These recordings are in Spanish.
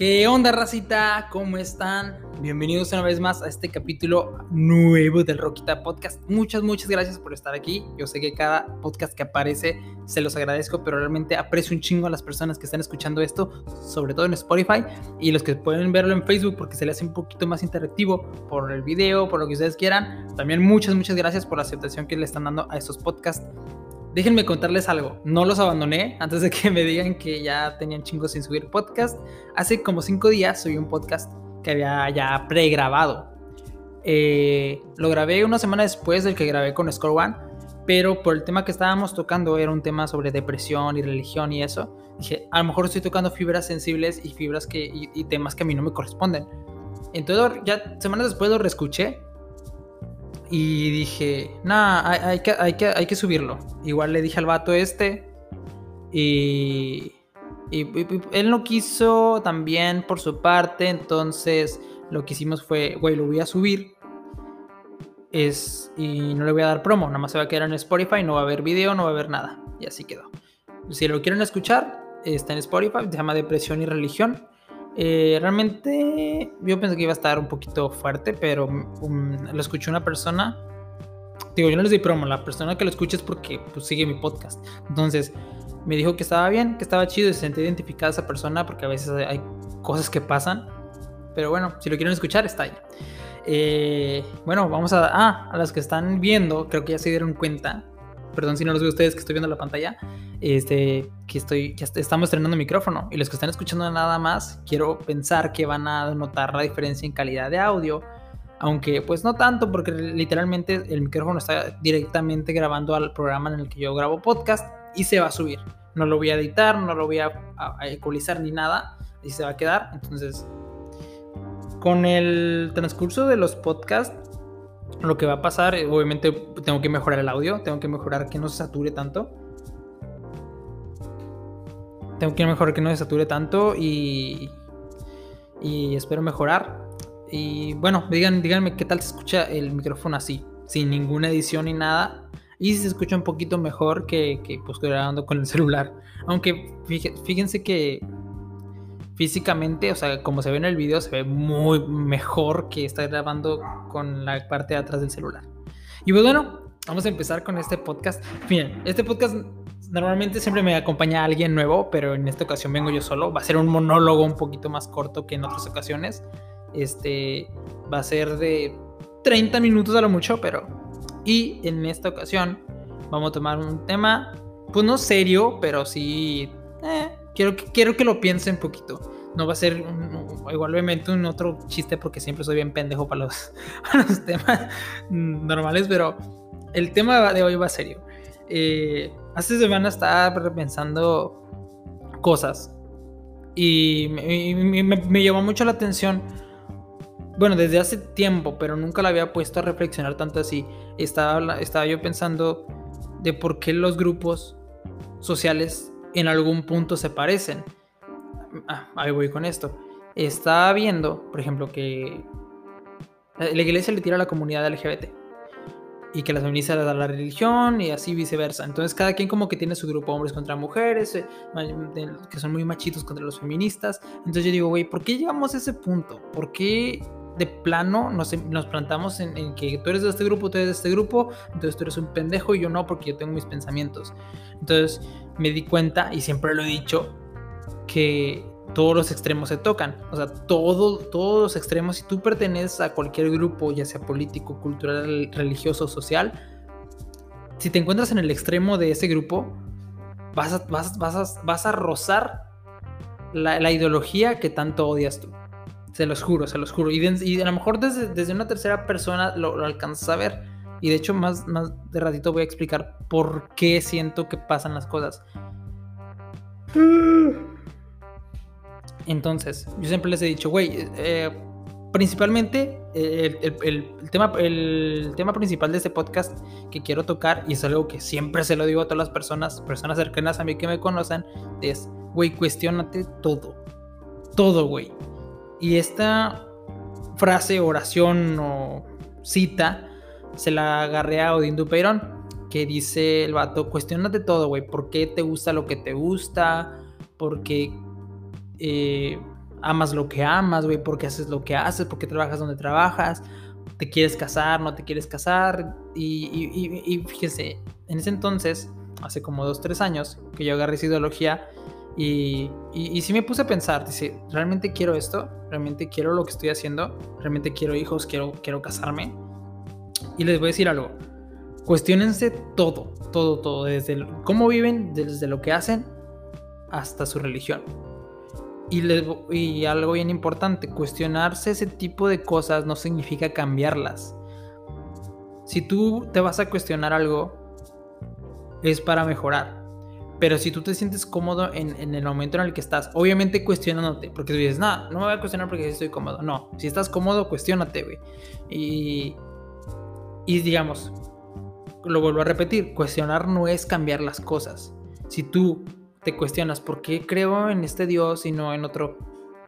¿Qué onda, racita? ¿Cómo están? Bienvenidos una vez más a este capítulo nuevo del Roquita Podcast. Muchas, muchas gracias por estar aquí. Yo sé que cada podcast que aparece se los agradezco, pero realmente aprecio un chingo a las personas que están escuchando esto, sobre todo en Spotify, y los que pueden verlo en Facebook porque se le hace un poquito más interactivo por el video, por lo que ustedes quieran. También muchas, muchas gracias por la aceptación que le están dando a estos podcasts. Déjenme contarles algo. No los abandoné antes de que me digan que ya tenían chingos sin subir podcast. Hace como cinco días subí un podcast que había ya pregrabado. Eh, lo grabé una semana después del que grabé con Score One, pero por el tema que estábamos tocando era un tema sobre depresión y religión y eso. Dije, a lo mejor estoy tocando fibras sensibles y fibras que y, y temas que a mí no me corresponden. Entonces ya semanas después lo reescuché y dije, nah, hay, que, hay, que, hay que subirlo. Igual le dije al vato este. Y, él no quiso también por su parte. Entonces lo que hicimos fue, güey, lo voy a subir. Es, y no le voy a dar promo. Nada más se va a quedar en Spotify. No va a haber video, no va a haber nada. Y así quedó. Si lo quieren escuchar, está en Spotify. Se llama Depresión y Religión. Eh, realmente yo pensé que iba a estar un poquito fuerte, pero um, lo escuché una persona. Digo, yo no les di promo, la persona que lo escucha es porque pues, sigue mi podcast. Entonces, me dijo que estaba bien, que estaba chido y se sentía identificada esa persona porque a veces hay cosas que pasan. Pero bueno, si lo quieren escuchar, está ahí. Eh, bueno, vamos a... Ah, a las que están viendo, creo que ya se dieron cuenta perdón si no los veo ustedes que estoy viendo la pantalla, este, que estoy, estamos estrenando micrófono y los que están escuchando nada más, quiero pensar que van a notar la diferencia en calidad de audio, aunque pues no tanto porque literalmente el micrófono está directamente grabando al programa en el que yo grabo podcast y se va a subir. No lo voy a editar, no lo voy a, a ecualizar ni nada, y se va a quedar. Entonces, con el transcurso de los podcasts, lo que va a pasar, eh, obviamente tengo que mejorar el audio, tengo que mejorar que no se sature tanto. Tengo que mejorar que no se sature tanto y, y espero mejorar. Y bueno, digan, díganme qué tal se escucha el micrófono así, sin ninguna edición ni nada. Y si se escucha un poquito mejor que, que pues grabando con el celular. Aunque fíjense que físicamente, o sea, como se ve en el video, se ve muy mejor que estar grabando con la parte de atrás del celular. Y pues bueno, vamos a empezar con este podcast. Miren, este podcast normalmente siempre me acompaña alguien nuevo, pero en esta ocasión vengo yo solo. Va a ser un monólogo un poquito más corto que en otras ocasiones. Este va a ser de 30 minutos a lo mucho, pero... Y en esta ocasión vamos a tomar un tema, pues no serio, pero sí... Eh, Quiero que, quiero que lo piensen un poquito. No va a ser igualmente un otro chiste porque siempre soy bien pendejo para los, los temas normales, pero el tema de hoy va serio. Eh, hace semana estaba repensando cosas y, me, me, llamó mucho la atención. Bueno, desde hace tiempo, pero nunca la había puesto a reflexionar tanto así. Estaba, estaba yo pensando de por qué los grupos sociales en algún punto se parecen. Ah, ahí voy con esto. Está viendo, por ejemplo, que la iglesia le tira a la comunidad LGBT y que las feministas le dan la religión y así viceversa. Entonces cada quien como que tiene su grupo hombres contra mujeres, eh, que son muy machitos contra los feministas. Entonces yo digo, güey, ¿por qué llegamos a ese punto? ¿Por qué de plano nos, nos plantamos en, en, que tú eres de este grupo, tú eres de este grupo, entonces tú eres un pendejo y yo no porque yo tengo mis pensamientos? Entonces me di cuenta, y siempre lo he dicho, que todos los extremos se tocan. O sea, todo, todos los extremos, si tú perteneces a cualquier grupo, ya sea político, cultural, religioso, social, si te encuentras en el extremo de ese grupo, vas a, vas, rozar la, la, ideología que tanto odias tú. Se los juro, se los juro. Y, de, a lo mejor desde, desde una tercera persona lo, lo alcanzas a ver. Y de hecho, más, más de ratito voy a explicar por qué siento que pasan las cosas. Entonces, yo siempre les he dicho, güey, eh, principalmente el, el, tema, el tema principal de este podcast que quiero tocar, y es algo que siempre se lo digo a todas las personas, personas cercanas a mí que me conocen, es, güey, cuestionate todo. Todo, güey. Y esta frase, oración o cita se la agarré a Odín Dupeirón, que dice el vato, cuestionate todo, güey, ¿por qué te gusta lo que te gusta? ¿Por qué... Eh, amas lo que amas, güey, porque haces lo que haces, porque trabajas donde trabajas, te quieres casar, no te quieres casar. Y, fíjese, en ese entonces, hace como dos, tres años, que yo agarré esa ideología y, y, sí me puse a pensar, dice, ¿realmente quiero esto? ¿Realmente quiero lo que estoy haciendo? ¿Realmente quiero hijos? ¿Quiero, quiero casarme? Y les voy a decir algo, cuestionense todo, todo, todo, desde cómo viven, desde lo que hacen hasta su religión. Y, y algo bien importante, cuestionarse ese tipo de cosas no significa cambiarlas. Si tú te vas a cuestionar algo, es para mejorar. Pero si tú te sientes cómodo en, el momento en el que estás, obviamente cuestionándote, porque tú dices, no, no me voy a cuestionar porque estoy cómodo. No, si estás cómodo, cuestionate, güey. Y, y digamos, lo vuelvo a repetir, cuestionar no es cambiar las cosas. Si tú te cuestionas por qué creo en este Dios y no en otro,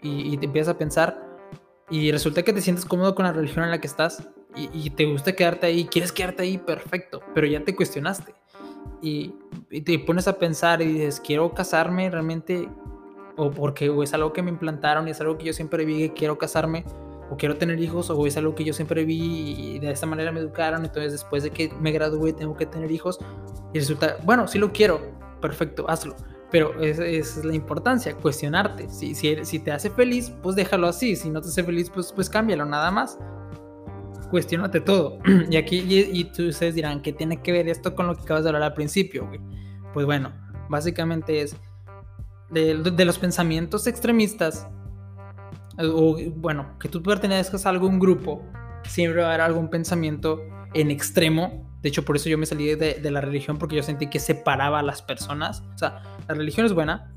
y, te empiezas a pensar, y resulta que te sientes cómodo con la religión en la que estás, y, te gusta quedarte ahí, quieres quedarte ahí, perfecto, pero ya te cuestionaste. Y, te pones a pensar y dices, quiero casarme realmente, o porque es algo que me implantaron y es algo que yo siempre vi que quiero casarme, o quiero tener hijos, o es algo que yo siempre vi y de esta manera me educaron, entonces después de que me gradué tengo que tener hijos, y resulta, bueno, sí lo quiero, perfecto, hazlo pero esa es la importancia, cuestionarte. Si, si, si, te hace feliz, pues déjalo así. Si no te hace feliz, pues, pues cámbialo, nada más. Cuestiónate todo. y aquí, y, ustedes dirán, ¿qué tiene que ver esto con lo que acabas de hablar al principio, Pues bueno, básicamente es de, de los pensamientos extremistas, o bueno, que tú pertenezcas a algún grupo, siempre va a haber algún pensamiento en extremo de hecho, por eso yo me salí de, la religión, porque yo sentí que separaba a las personas. O sea, la religión es buena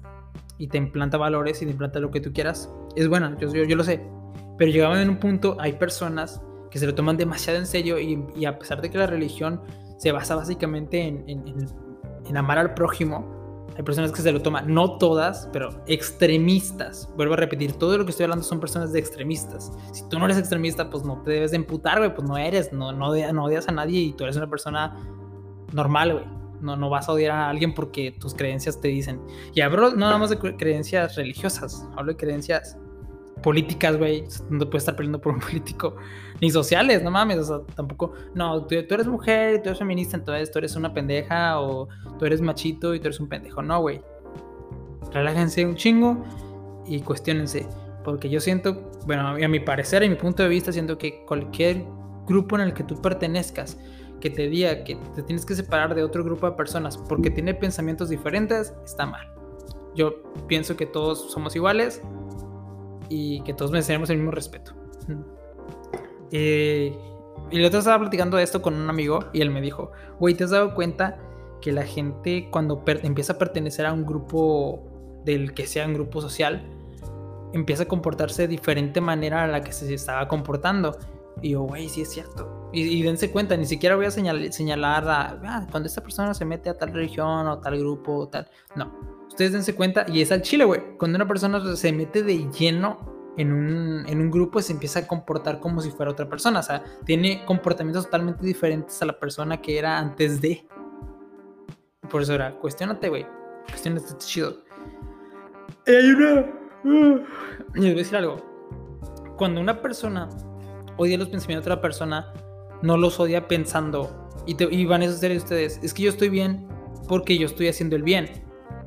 y te implanta valores y te implanta lo que tú quieras. Es buena, yo, yo, lo sé. Pero llegaba en un punto, hay personas que se lo toman demasiado en serio y, a pesar de que la religión se basa básicamente en amar al prójimo, hay personas que se lo toman, no todas, pero extremistas. Vuelvo a repetir, todo lo que estoy hablando son personas de extremistas. Si tú no eres extremista, pues no te debes de emputar, güey, pues no eres, no, no, odias a nadie y tú eres una persona normal, güey. No, no vas a odiar a alguien porque tus creencias te dicen. Y hablo no nada de creencias religiosas, hablo de creencias políticas, güey. No puedes estar peleando por un político. Ni sociales, no mames. O sea, tampoco. No, tú, eres mujer, tú eres feminista, entonces tú eres una pendeja. O tú eres machito y tú eres un pendejo. No, güey. Relájense un chingo y cuestionense. Porque yo siento, bueno, a mi parecer, y mi punto de vista, siento que cualquier grupo en el que tú pertenezcas, que te diga que te tienes que separar de otro grupo de personas porque tiene pensamientos diferentes, está mal. Yo pienso que todos somos iguales, y que todos merecemos el mismo respeto. Eh, y el otro estaba platicando de esto con un amigo y él me dijo, güey, ¿te has dado cuenta que la gente cuando empieza a pertenecer a un grupo del que sea un grupo social, empieza a comportarse de diferente manera a la que se estaba comportando? Y yo, güey, sí es cierto. Y, dense cuenta, ni siquiera voy a señalar a, ah, cuando esta persona se mete a tal religión o tal grupo o tal. No, Ustedes dense cuenta, y es al chile, güey. Cuando una persona se mete de lleno en un, en un grupo, se empieza a comportar como si fuera otra persona. O sea, tiene comportamientos totalmente diferentes a la persona que era antes de. Por eso era, cuestionate, güey. Cuestionate, este chido. Y hay una. Les voy a decir algo. Cuando una persona odia los pensamientos de otra persona, no los odia pensando. Y, te, y van a ser ustedes. Es que yo estoy bien porque yo estoy haciendo el bien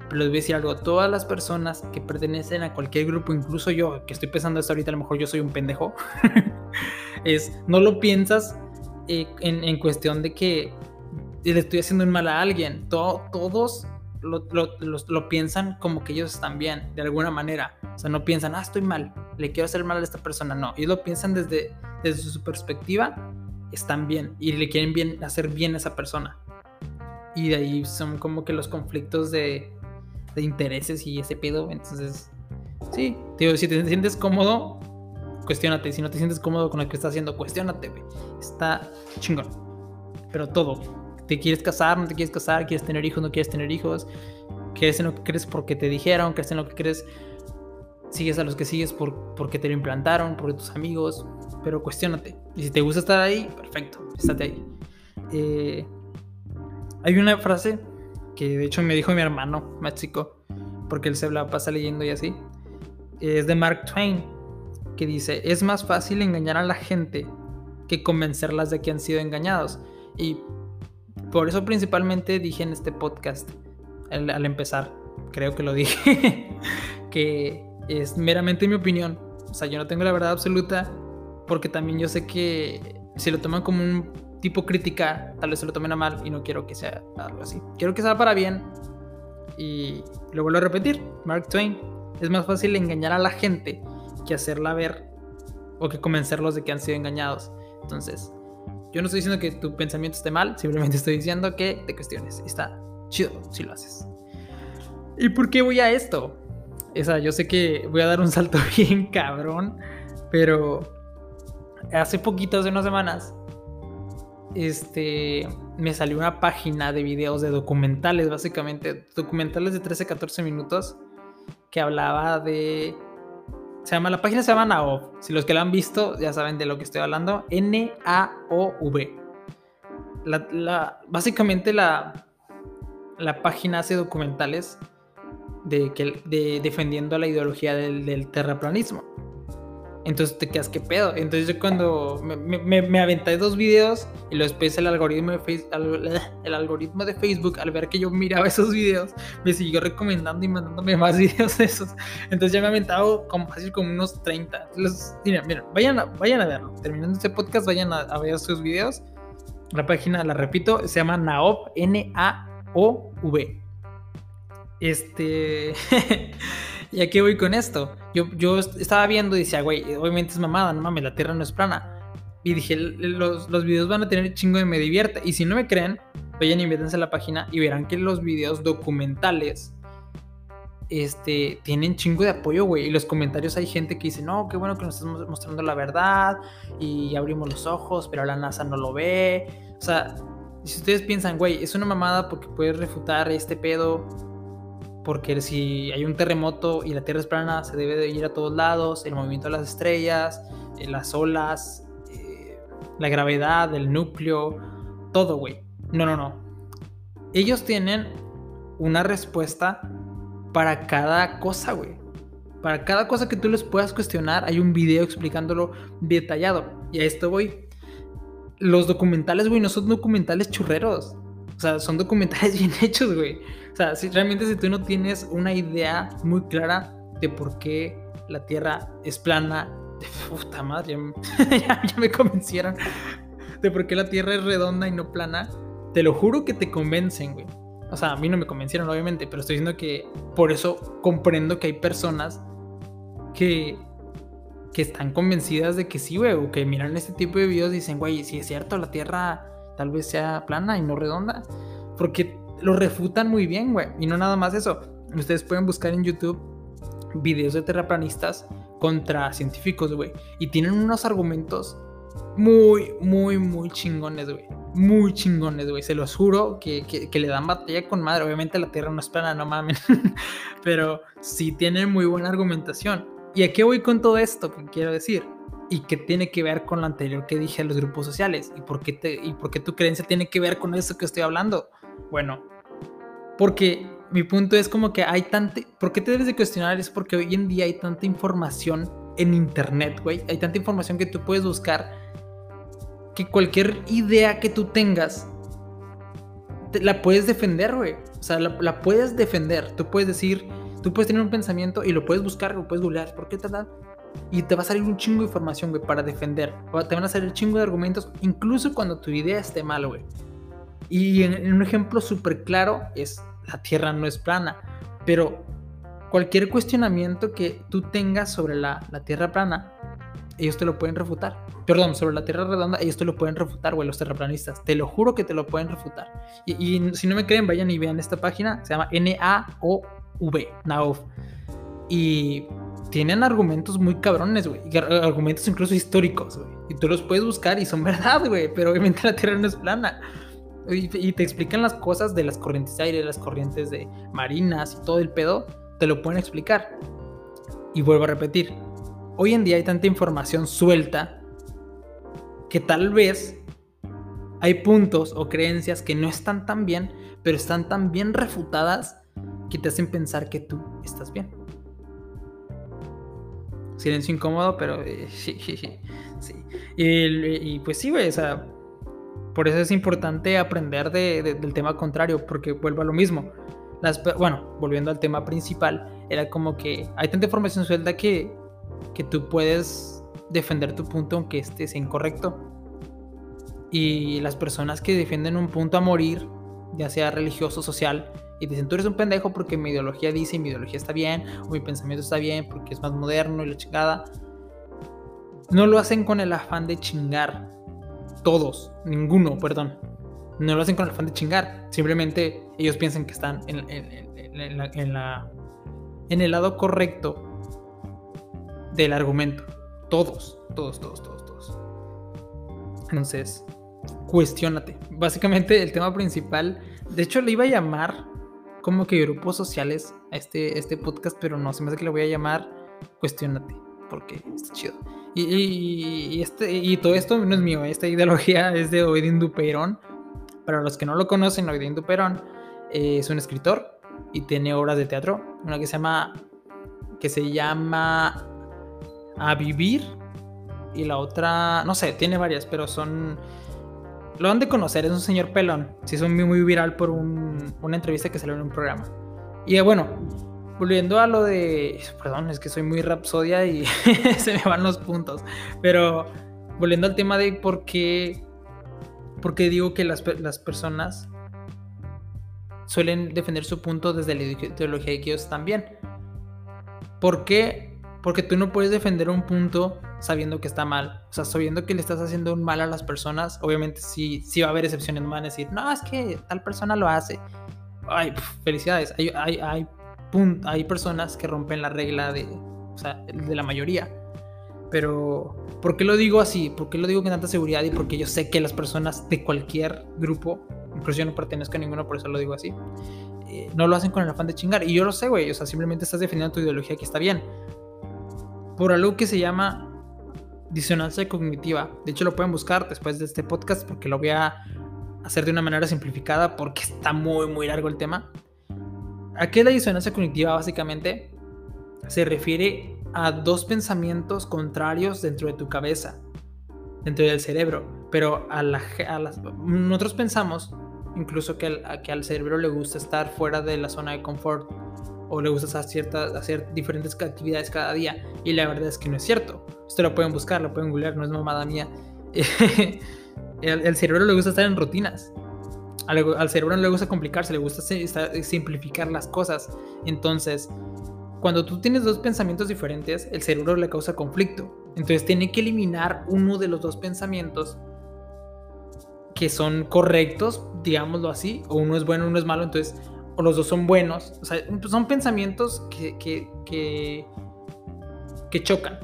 pero les voy a decir algo, todas las personas que pertenecen a cualquier grupo, incluso yo, que estoy pensando esto ahorita, a lo mejor yo soy un pendejo, es, no lo piensas eh, en, cuestión de que le estoy haciendo un mal a alguien, todos lo, piensan como que ellos están bien, de alguna manera. O sea, no piensan, ah, estoy mal, le quiero hacer mal a esta persona. No, ellos lo piensan desde, desde su perspectiva, están bien y le quieren bien, hacer bien a esa persona. Y de ahí son como que los conflictos de, de intereses y ese pedo. Entonces, sí, tío, si te sientes cómodo, cuestionate. Si no te sientes cómodo con lo que estás haciendo, cuestionate, güey. Está chingón. Pero todo. ¿Te quieres casar? ¿No te quieres casar? ¿Quieres tener hijos? ¿No quieres tener hijos? ¿Crees en lo que crees porque te dijeron? ¿Crees en lo que crees? Sigues a los que sigues por, porque te lo implantaron, por tus amigos. Pero cuestionate. Y si te gusta estar ahí, perfecto. Estate ahí. Eh, hay una frase que de hecho me dijo mi hermano más chico, porque él se la pasa leyendo y así. es de Mark Twain, que dice, es más fácil engañar a la gente que convencerlas de que han sido engañados. Y por eso principalmente dije en este podcast, al, empezar, creo que lo dije, que es meramente mi opinión. O sea, yo no tengo la verdad absoluta, porque también yo sé que si lo toman como un tipo crítica, tal vez se lo tomen a mal y no quiero que sea algo así. Quiero que sea para bien. Y lo vuelvo a repetir, Mark Twain, es más fácil engañar a la gente que hacerla ver o que convencerlos de que han sido engañados. Entonces, yo no estoy diciendo que tu pensamiento esté mal, simplemente estoy diciendo que te cuestiones. Está chido si lo haces. ¿Y por qué voy a esto? Esa, yo sé que voy a dar un salto bien cabrón, pero hace poquito, hace unas semanas, este, me salió una página de videos de documentales, básicamente, documentales de 13, 14 minutos, que hablaba de se llama, la página se llama Naov. Si los que la han visto ya saben de lo que estoy hablando. N-A-O-V. Básicamente la, la página hace documentales de, que, de defendiendo la ideología del terraplanismo. Entonces te quedas, ¿qué pedo? Entonces yo cuando me, me, me aventé dos videos y después el algoritmo, de el algoritmo de Facebook, al ver que yo miraba esos videos, me siguió recomendando y mandándome más videos de esos. Entonces ya me he aventado como fácil como unos 30. Entonces, miren, miren, vayan a, vayan a verlo. Terminando este podcast, vayan a, a ver sus videos. La página, la repito, se llama Naov, N-A-O-V. Este... ¿Y a qué voy con esto? Yo, yo estaba viendo y decía, güey, obviamente es mamada, no mames, la Tierra no es plana. Y dije, los, los videos van a tener chingo de me divierte. Y si no me creen, vayan y métanse a la página y verán que los videos documentales este, tienen chingo de apoyo, güey. Y los comentarios hay gente que dice, no, qué bueno que nos estás mostrando la verdad y abrimos los ojos, pero la NASA no lo ve. O sea, si ustedes piensan, güey, es una mamada porque puedes refutar este pedo porque si hay un terremoto y la Tierra es plana, se debe de ir a todos lados, el movimiento de las estrellas, eh, las olas, eh, la gravedad, el núcleo, todo, güey. No, no, no. Ellos tienen una respuesta para cada cosa, güey. Para cada cosa que tú les puedas cuestionar, hay un video explicándolo detallado. Y a esto voy. Los documentales, güey, no son documentales churreros. O sea, son documentales bien hechos, güey. O sea, si, realmente si tú no tienes una idea muy clara de por qué la Tierra es plana, puta madre, ya, me convencieron de por qué la Tierra es redonda y no plana, te lo juro que te convencen, güey. O sea, a mí no me convencieron, obviamente, pero estoy diciendo que por eso comprendo que hay personas que, que están convencidas de que sí, güey, o que miran este tipo de videos y dicen, güey, si es cierto, la Tierra tal vez sea plana y no redonda. Porque lo refutan muy bien, güey. Y no nada más eso. Ustedes pueden buscar en YouTube videos de terraplanistas contra científicos, güey. Y tienen unos argumentos muy, muy, muy chingones, güey. Muy chingones, güey. Se los juro que, que, le dan batalla con madre. Obviamente la Tierra no es plana, no mamen. Pero sí tienen muy buena argumentación. ¿Y a qué voy con todo esto? Que quiero decir y qué tiene que ver con lo anterior que dije a los grupos sociales y por qué, y por qué tu creencia tiene que ver con eso que estoy hablando. Bueno, porque mi punto es como que hay tanta... ¿Por qué te debes de cuestionar? Es porque hoy en día hay tanta información en internet, güey. Hay tanta información que tú puedes buscar que cualquier idea que tú tengas la puedes defender, güey. O sea, la, la, puedes defender. Tú puedes decir, tú puedes tener un pensamiento y lo puedes buscar, lo puedes googlear. ¿Por qué tal? Y te va a salir un chingo de información, güey, para defender. Te van a salir un chingo de argumentos, incluso cuando tu idea esté mal, güey. Y en, un ejemplo súper claro es, la Tierra no es plana. Pero cualquier cuestionamiento que tú tengas sobre la, la Tierra plana, ellos te lo pueden refutar. Perdón, sobre la Tierra redonda, ellos te lo pueden refutar, güey, los terraplanistas. Te lo juro que te lo pueden refutar. Y, y si no me creen, vayan y vean esta página. Se llama N-A-O-V, NAOV. Y tienen argumentos muy cabrones, güey. Argumentos incluso históricos, güey. Y tú los puedes buscar y son verdad, güey. Pero obviamente la Tierra no es plana. Y, te explican las cosas de las corrientes de aire, las corrientes de marinas y todo el pedo. Te lo pueden explicar. Y vuelvo a repetir. Hoy en día hay tanta información suelta que tal vez hay puntos o creencias que no están tan bien, pero están tan bien refutadas que te hacen pensar que tú estás bien. Silencio incómodo, pero eh, sí, sí, sí. Y, pues sí, güey, o sea, por eso es importante aprender del tema contrario, porque vuelvo a lo mismo. Las, bueno, volviendo al tema principal, era como que hay tanta información suelta que, que tú puedes defender tu punto aunque sea incorrecto. Y las personas que defienden un punto a morir, ya sea religioso, social, y dicen, tú eres un pendejo porque mi ideología dice y mi ideología está bien, o mi pensamiento está bien porque es más moderno y la chingada. No lo hacen con el afán de chingar. Todos, ninguno, perdón. No lo hacen con el afán de chingar. Simplemente ellos piensan que están en, en, la, en el lado correcto del argumento. Todos, todos, todos, todos, todos. Entonces, cuestionate. Básicamente el tema principal, de hecho le iba a llamar como que grupos sociales a este, este podcast, pero no, se me hace que le voy a llamar Cuestionate, porque está chido. Y, este, y todo esto no es mío, esta ideología es de Oedin Duperón. Para los que no lo conocen, Oedin Duperón eh, es un escritor y tiene obras de teatro. Una que se llama, que se llama A Vivir y la otra, no sé, tiene varias, pero son lo han de conocer, es un señor pelón. Se hizo muy, muy viral por una entrevista que salió en un programa. Y eh, bueno, volviendo a lo de. Perdón, es que soy muy rapsodia y se me van los puntos. Pero volviendo al tema de por qué. Por qué digo que las, las personas suelen defender su punto desde la ideología de que ellos también. ¿Por qué? Porque tú no puedes defender un punto sabiendo que está mal. O sea, sabiendo que le estás haciendo un mal a las personas, obviamente sí, sí va a haber excepciones, no van a decir, no, es que tal persona lo hace. Ay, felicidades. Hay, hay, hay, hay personas que rompen la regla de, o sea, de la mayoría. Pero, ¿por qué lo digo así? ¿Por qué lo digo con tanta seguridad? Y porque yo sé que las personas de cualquier grupo, incluso yo no pertenezco a ninguno, por eso lo digo así, eh, no lo hacen con el afán de chingar. Y yo lo sé, güey. O sea, simplemente estás defendiendo tu ideología que está bien. Por algo que se llama disonancia cognitiva. De hecho, lo pueden buscar después de este podcast porque lo voy a hacer de una manera simplificada porque está muy, muy largo el tema. ¿A qué es la disonancia cognitiva? Básicamente se refiere a dos pensamientos contrarios dentro de tu cabeza, dentro del cerebro. Pero a, la, las, nosotros pensamos incluso que, que al cerebro le gusta estar fuera de la zona de confort o le gusta hacer, ciertas, hacer diferentes actividades cada día. Y la verdad es que no es cierto. Ustedes lo pueden buscar, lo pueden googlear, no es mamada mía. el, cerebro le gusta estar en rutinas. Al, cerebro no le gusta complicarse, le gusta simplificar las cosas. Entonces, cuando tú tienes dos pensamientos diferentes, el cerebro le causa conflicto. Entonces tiene que eliminar uno de los dos pensamientos que son correctos, digámoslo así, o uno es bueno, uno es malo. Entonces o los dos son buenos. O sea, son pensamientos que, chocan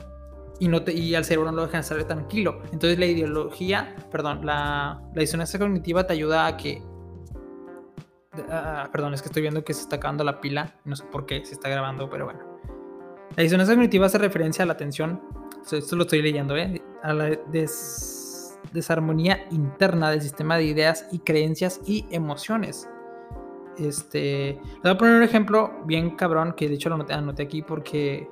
y, no te, y al cerebro no lo dejan estar tranquilo. Entonces la ideología, perdón, la, la disonancia cognitiva te ayuda a que... perdón, es que estoy viendo que se está acabando la pila. No sé por qué se está grabando, pero bueno. La disonancia cognitiva hace referencia a la atención. Esto lo estoy leyendo, ¿eh? A la desarmonía interna del sistema de ideas y creencias y emociones. Este, le voy a poner un ejemplo bien cabrón que de hecho lo anoté, aquí porque...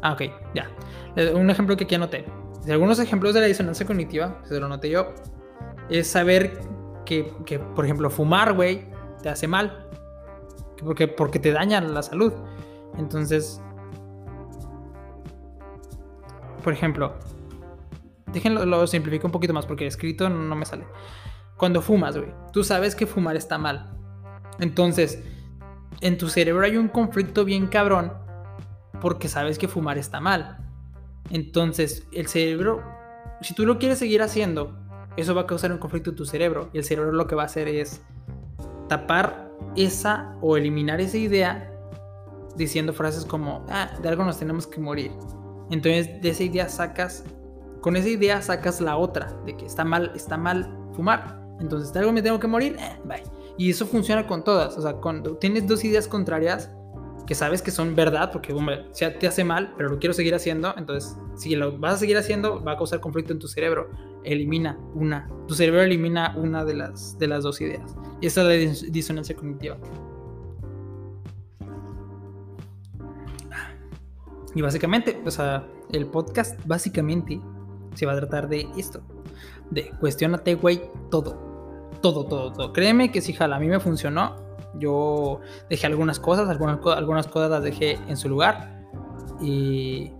Ah, ok, ya. Un ejemplo que aquí anoté. Algunos ejemplos de la disonancia cognitiva, se lo anoté yo, es saber que, que por ejemplo, fumar, güey, te hace mal. Porque, porque te daña la salud. Entonces, por ejemplo, Déjenlo, lo simplifico un poquito más porque escrito no me sale. Cuando fumas, güey, tú sabes que fumar está mal. Entonces, en tu cerebro hay un conflicto bien cabrón porque sabes que fumar está mal. Entonces, el cerebro, si tú lo quieres seguir haciendo, eso va a causar un conflicto en tu cerebro. Y el cerebro lo que va a hacer es tapar esa o eliminar esa idea diciendo frases como, ah, de algo nos tenemos que morir. Entonces, de esa idea sacas con esa idea sacas la otra, de que está mal, está mal fumar. Entonces, algo me tengo que morir, eh. Y eso funciona con todas. O sea, cuando tienes dos ideas contrarias que sabes que son verdad, porque hombre, te hace mal, pero lo quiero seguir haciendo, entonces si lo vas a seguir haciendo, va a causar conflicto en tu cerebro. Elimina una. Tu cerebro elimina una de las, de las dos ideas. Y esa es la disonancia cognitiva. Y básicamente, o sea, el podcast básicamente se va a tratar de esto. De cuestionate, güey, todo. Todo, todo, todo. Créeme que si jala, a mí me funcionó. Yo dejé algunas cosas, algunas, algunas cosas las dejé en su lugar. Y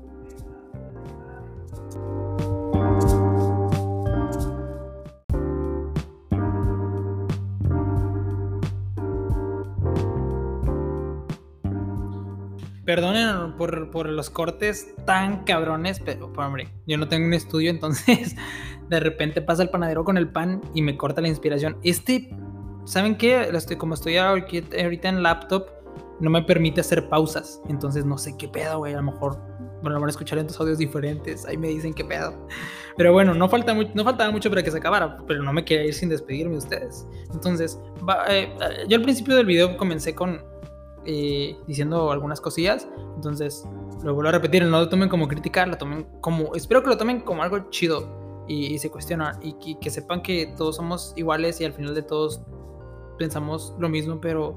por, los cortes tan cabrones, pero hombre, yo no tengo un estudio, entonces de repente pasa el panadero con el pan y me corta la inspiración. Este, ¿saben qué? Como estoy ahorita en laptop, no me permite hacer pausas. Entonces no sé qué pedo, güey. A lo mejor, bueno, van a escuchar en dos audios diferentes. Ahí me dicen qué pedo. Pero bueno, no, falta no faltaba mucho para que se acabara. Pero no me quería ir sin despedirme de ustedes. Entonces, eh, yo al principio del video comencé con eh, diciendo algunas cosillas. Entonces, lo vuelvo a repetir, no lo tomen como crítica, lo tomen como, espero que lo tomen como algo chido y, se cuestionan y, que sepan que todos somos iguales y al final de todos pensamos lo mismo, pero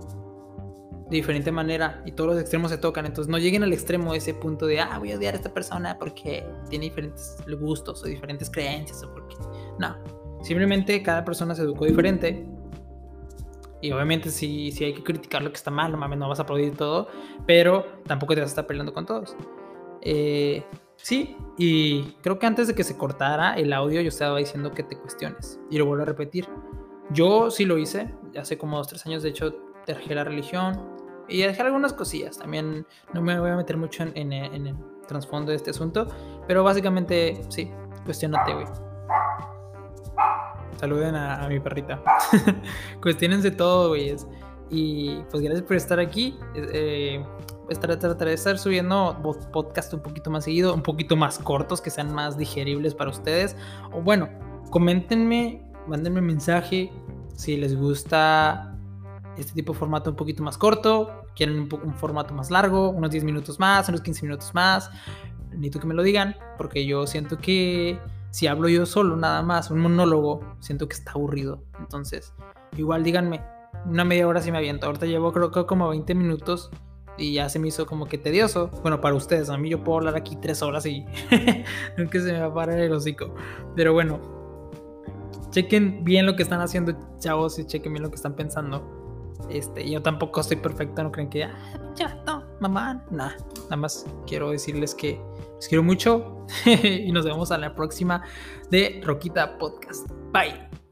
de diferente manera y todos los extremos se tocan. Entonces, no lleguen al extremo de ese punto de, ah, voy a odiar a esta persona porque tiene diferentes gustos o diferentes creencias o porque. No, simplemente cada persona se educó diferente y obviamente si hay que criticar lo que está mal, no mames, no vas a aplaudir todo, pero tampoco te vas a estar peleando con todos. Eh, sí, y creo que antes de que se cortara el audio yo estaba diciendo que te cuestiones. Y lo vuelvo a repetir. Yo sí lo hice, hace como dos, tres años de hecho dejé la religión y dejé algunas cosillas. También no me voy a meter mucho en, en el trasfondo de este asunto, pero básicamente sí, cuestionate, güey. Saluden a, mi perrita. Cuestionense todo, güey. Y pues gracias por estar aquí. Eh, trataré de estar subiendo podcast un poquito más seguido, un poquito más cortos, que sean más digeribles para ustedes. O bueno, coméntenme, mándenme mensaje si les gusta este tipo de formato un poquito más corto, quieren un, un formato más largo, unos 10 minutos más, unos 15 minutos más. Necesito que me lo digan, porque yo siento que si hablo yo solo nada más, un monólogo, siento que está aburrido. Entonces, igual díganme, una media hora si me aviento. Ahorita llevo creo que como 20 minutos y ya se me hizo como que tedioso. Bueno, para ustedes, a mí yo puedo hablar aquí tres horas y nunca se me va a parar el hocico. Pero bueno, chequen bien lo que están haciendo, chavos, y chequen bien lo que están pensando. Este, yo tampoco estoy perfecto, no creen que, ah, ya, no, mamá, nada. Nada más quiero decirles que los quiero mucho y nos vemos a la próxima de Roquita Podcast. Bye.